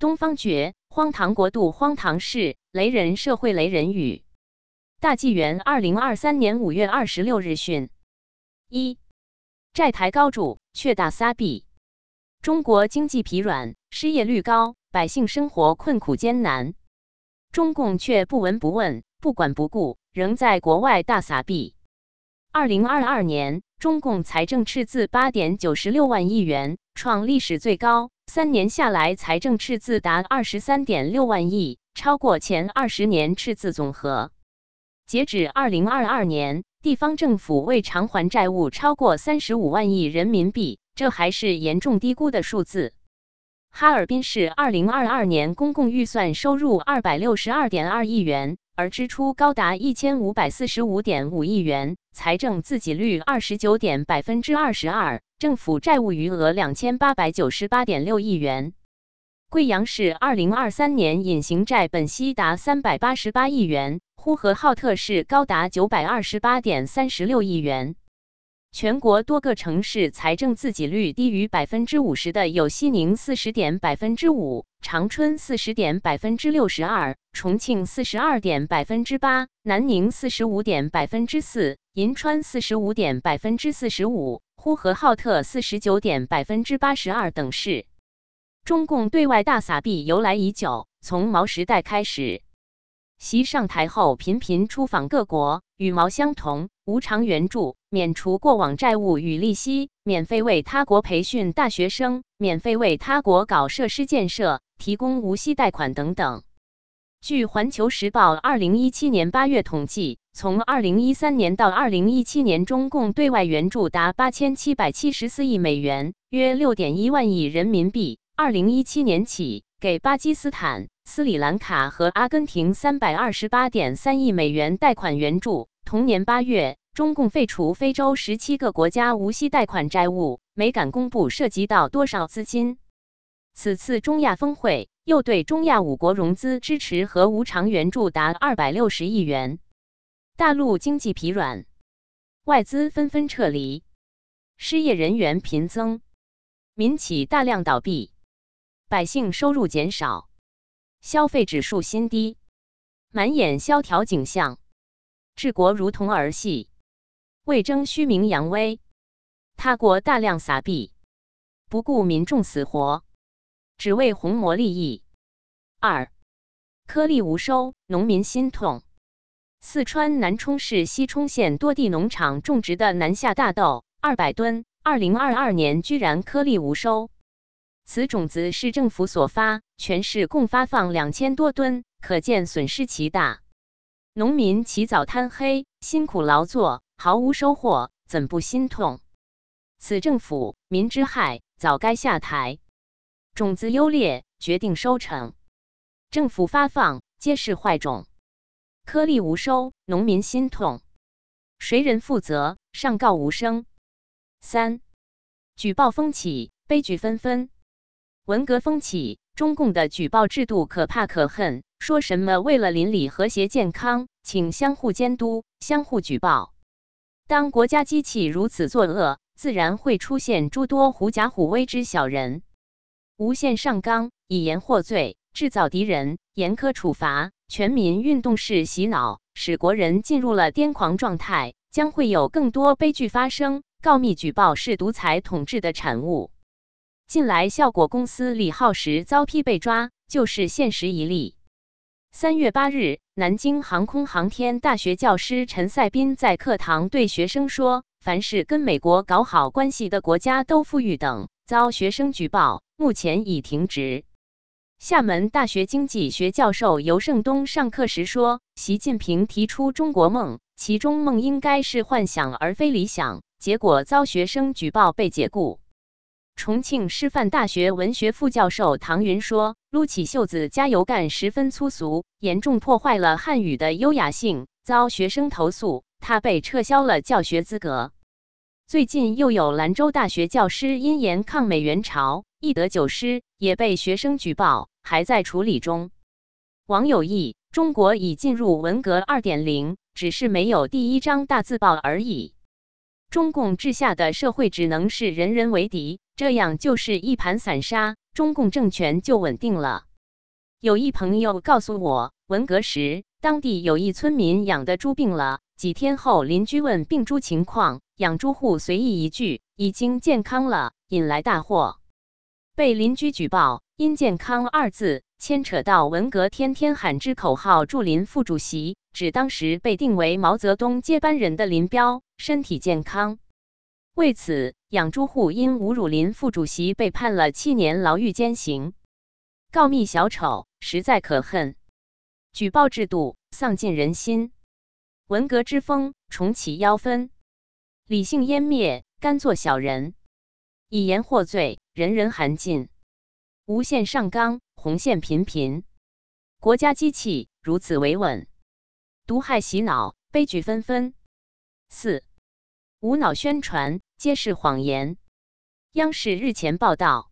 东方觉，荒唐国度，荒唐事，雷人社会，雷人语。大纪元二零二三年五月二十六日讯：一，债台高筑，却大撒币。中国经济疲软，失业率高，百姓生活困苦艰难，中共却不闻不问，不管不顾，仍在国外大撒币。二零二二年，中共财政赤字八点九十六万亿元，创历史最高。三年下来，财政赤字达二十三点六万亿，超过前二十年赤字总和。截止二零二二年，地方政府未偿还债务超过三十五万亿人民币，这还是严重低估的数字。哈尔滨市二零二二年公共预算收入二百六十二点二亿元，而支出高达一千五百四十五点五亿元，财政自给率二十九点百分之二十二。政府债务余额两千八百九十八点六亿元。贵阳市二零二三年隐形债本息达三百八十八亿元，呼和浩特市高达九百二十八点三十六亿元。全国多个城市财政自给率低于百分之五十的有西宁四十点百分之五，长春四十点百分之六十二，重庆四十二点百分之八，南宁四十五点百分之四，银川四十五点百分之四十五。呼和浩特四十九点百分之八十二等市，中共对外大撒币由来已久，从毛时代开始。习上台后频频出访各国，与毛相同，无偿援助，免除过往债务与利息，免费为他国培训大学生，免费为他国搞设施建设，提供无息贷款等等。据环球时报二零一七年八月统计。从二零一三年到二零一七年，中共对外援助达八千七百七十四亿美元，约六点一万亿人民币。二零一七年起，给巴基斯坦、斯里兰卡和阿根廷三百二十八点三亿美元贷款援助。同年八月，中共废除非洲十七个国家无息贷款债务，没敢公布涉及到多少资金。此次中亚峰会又对中亚五国融资支持和无偿援助达二百六十亿元。大陆经济疲软，外资纷纷撤离，失业人员频增，民企大量倒闭，百姓收入减少，消费指数新低，满眼萧条景象，治国如同儿戏，为争虚名扬威，他国大量撒币，不顾民众死活，只为红魔利益。二。颗粒无收，农民心痛。四川南充市西充县多地农场种植的南下大豆。二百吨，二零二二年居然颗粒无收。此种子是政府所发，全市共发放两千多吨，可见损失其大。农民起早贪黑，辛苦劳作，毫无收获，怎不心痛？此政府民之害，早该下台。种子优劣决定收成，政府发放皆是坏种。颗粒无收，农民心痛，谁人负责？上告无声。三，举报风起，悲剧纷纷。文革风起，中共的举报制度可怕可恨，说什么为了邻里和谐健康，请相互监督、相互举报。当国家机器如此作恶，自然会出现诸多狐假虎威之小人，无限上纲，以言获罪，制造敌人，严苛处罚。全民运动式洗脑，使国人进入了癫狂状态，将会有更多悲剧发生。告密举报是独裁统治的产物。近来效果公司李浩时遭批被抓，就是现实一例。三月八日，南京航空航天大学教师陈赛斌在课堂对学生说：“凡是跟美国搞好关系的国家都富裕等。”遭学生举报，目前已停职。厦门大学经济学教授尤胜东上课时说：“习近平提出中国梦，其中梦应该是幻想而非理想。”结果遭学生举报被解雇。重庆师范大学文学副教授唐云说：“撸起袖子加油干十分粗俗，严重破坏了汉语的优雅性。”遭学生投诉，他被撤销了教学资格。最近又有兰州大学教师因言抗美援朝，一得九失，也被学生举报。还在处理中。网友议：中国已进入文革二点零，只是没有第一张大字报而已。中共治下的社会只能是人人为敌，这样就是一盘散沙，中共政权就稳定了。有一朋友告诉我，文革时当地有一村民养的猪病了，几天后邻居问病猪情况，养猪户随意一句已经健康了，引来大祸，被邻居举报，因“健康”二字牵扯到文革天天喊之口号，祝林副主席指当时被定为毛泽东接班人的林彪身体健康。为此，养猪户因侮辱林副主席被判了七年牢狱监刑。告密小丑实在可恨，举报制度丧尽人心，文革之风重启妖氛，理性湮灭，甘做小人，以言获罪，人人寒尽，无限上纲，红线频频，国家机器如此维稳，毒害洗脑，悲剧纷纷。四无脑宣传。皆是谎言。央视日前报道，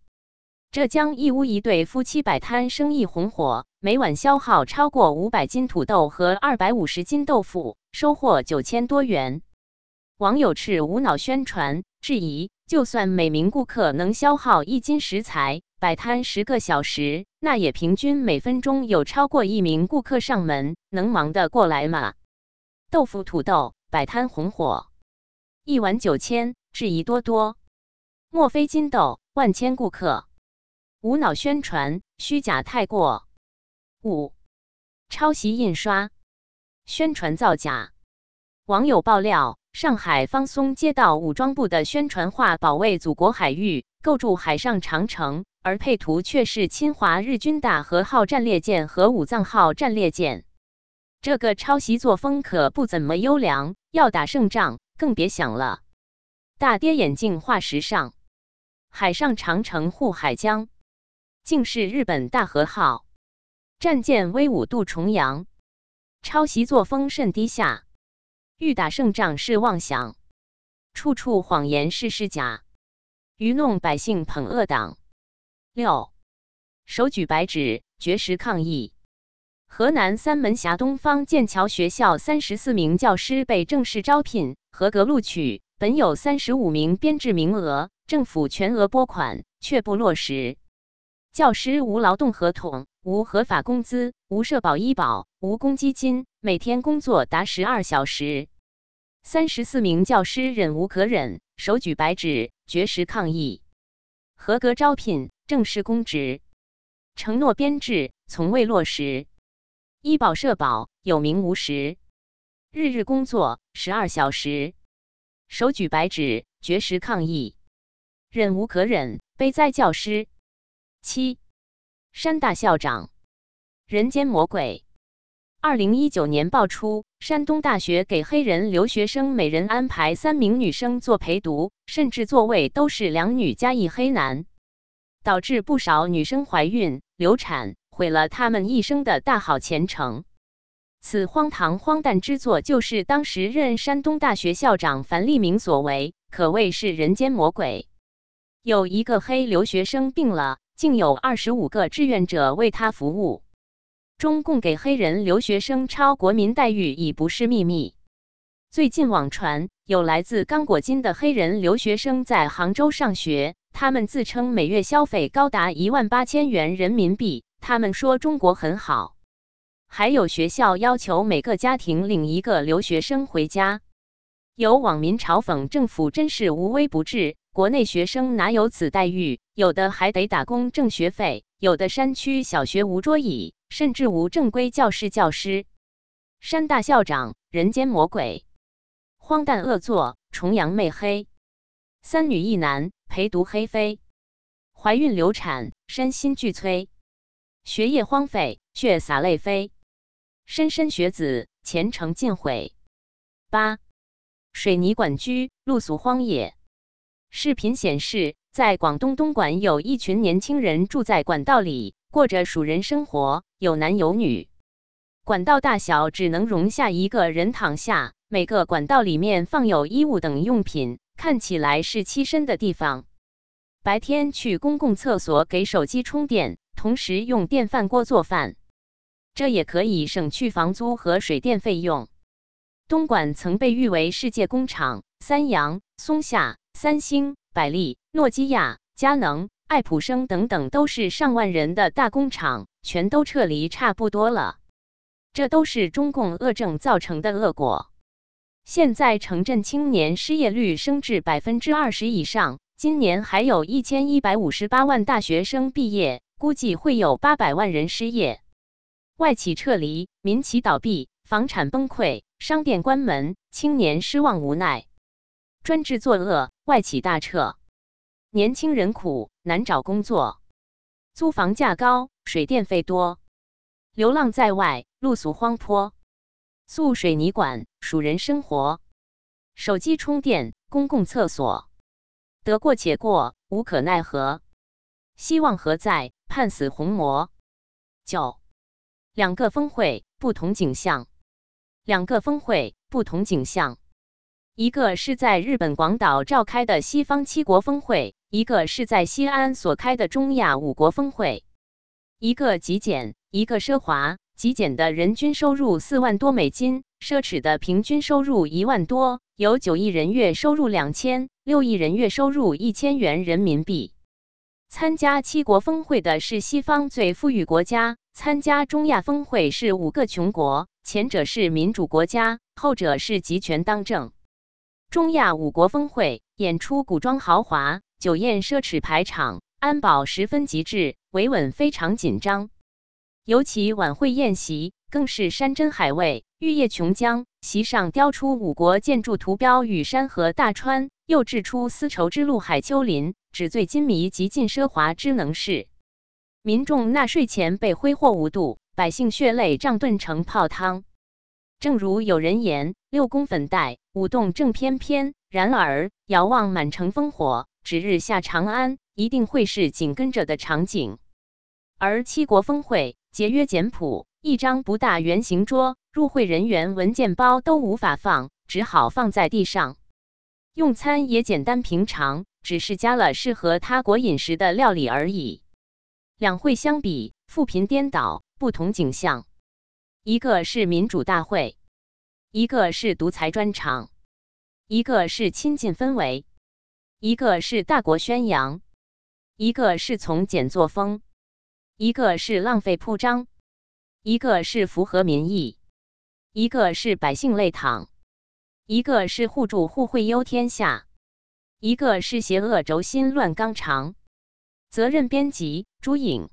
浙江义乌一对夫妻摆摊生意红火，每晚消耗超过五百斤土豆和二百五十斤豆腐，收获九千多元。网友斥无脑宣传，质疑：就算每名顾客能消耗一斤食材，摆摊十个小时，那也平均每分钟有超过一名顾客上门，能忙得过来吗？豆腐、土豆摆摊红火，一碗九千。质疑多多，莫非金豆万千顾客？无脑宣传，虚假太过。五、抄袭印刷，宣传造假。网友爆料，上海方松接到武装部的宣传画，保卫祖国海域，构筑海上长城，而配图却是侵华日军大和号战列舰和武藏号战列舰。这个抄袭作风可不怎么优良，要打胜仗更别想了。大跌眼镜画时尚，海上长城护海疆，竟是日本大和号。战舰威武渡重洋，抄袭作风甚低下，欲打胜仗是妄想，处处谎言是是假，愚弄百姓捧恶党。六。手举白纸。绝食抗议，河南三门峡东方剑桥学校三十四名教师被正式招聘，合格录取。本有三十五名编制名额，政府全额拨款却不落实。教师无劳动合同，无合法工资，无社保医保，无公积金，每天工作达十二小时。三十四名教师忍无可忍，手举白纸绝食抗议。合格招聘，正式公职，承诺编制从未落实。医保社保有名无实，日日工作十二小时。手举白纸，绝食抗议，忍无可忍，悲哉教师！七山大校长，人间魔鬼。二零一九年爆出，山东大学给黑人留学生每人安排三名女生做陪读，甚至座位都是两女加一黑男，导致不少女生怀孕、流产，毁了他们一生的大好前程。此荒唐荒诞之作，就是当时任山东大学校长樊立明所为，可谓是人间魔鬼。有一个黑留学生病了，竟有二十五个志愿者为他服务。中共给黑人留学生超国民待遇已不是秘密。最近网传有来自刚果金的黑人留学生在杭州上学，他们自称每月消费高达一万八千元人民币。他们说中国很好。还有学校要求每个家庭领一个留学生回家。有网民嘲讽政府真是无微不至，国内学生哪有此待遇？有的还得打工挣学费，有的山区小学无桌椅，甚至无正规教室教师。山大校长，人间魔鬼，荒诞恶作，崇洋媚黑。三女一男陪读黑飞，怀孕流产，身心俱摧，学业荒废，血洒泪飞。莘莘学子前程尽毁。八水泥管居露宿荒野。视频显示，在广东东莞有一群年轻人住在管道里，过着鼠人生活，有男有女。管道大小只能容下一个人躺下，每个管道里面放有衣物等用品，看起来是栖身的地方。白天去公共厕所给手机充电，同时用电饭锅做饭。这也可以省去房租和水电费用。东莞曾被誉为世界工厂，三洋、松下、三星、百利、诺基亚、佳能、爱普生等等都是上万人的大工厂，全都撤离差不多了。这都是中共恶政造成的恶果。现在城镇青年失业率升至百分之二十以上，今年还有一千一百五十八万大学生毕业，估计会有八百万人失业。外企撤离，民企倒闭，房产崩溃，商店关门，青年失望无奈。专制作恶，外企大撤，年轻人苦难找工作，租房价高，水电费多，流浪在外，露宿荒坡，宿水泥管，数人生活，手机充电，公共厕所，得过且过，无可奈何，希望何在？判死红魔。九。两个峰会不同景象，两个峰会不同景象。一个是在日本广岛召开的西方七国峰会，一个是在西安所开的中亚五国峰会。一个极简，一个奢华。极简的人均收入四万多美金，奢侈的平均收入一万多，有九亿人月收入两千，六亿人月收入一千元人民币。参加七国峰会的是西方最富裕国家。参加中亚峰会是五个穷国，前者是民主国家，后者是集权当政。中亚五国峰会演出古装豪华，酒宴奢侈排场，安保十分极致，维稳非常紧张。尤其晚会宴席更是山珍海味，玉液琼浆，席上雕出五国建筑图标与山河大川，又制出丝绸之路海丘林，纸醉金迷，极尽奢华之能事。民众纳税钱被挥霍无度，百姓血泪账炖成泡汤。正如有人言：“六宫粉黛，舞动正翩翩。”然而，遥望满城烽火，指日下长安，一定会是紧跟着的场景。而七国峰会节约简朴，一张不大圆形桌，入会人员文件包都无法放，只好放在地上。用餐也简单平常，只是加了适合他国饮食的料理而已。两会相比，富贫颠倒，不同景象。一个是民主大会，一个是独裁专场；一个是亲近氛围，一个是大国宣扬；一个是从简作风，一个是浪费铺张；一个是符合民意，一个是百姓累躺；一个是互助互惠忧天下，一个是邪恶轴心乱纲常。责任编辑：朱颖。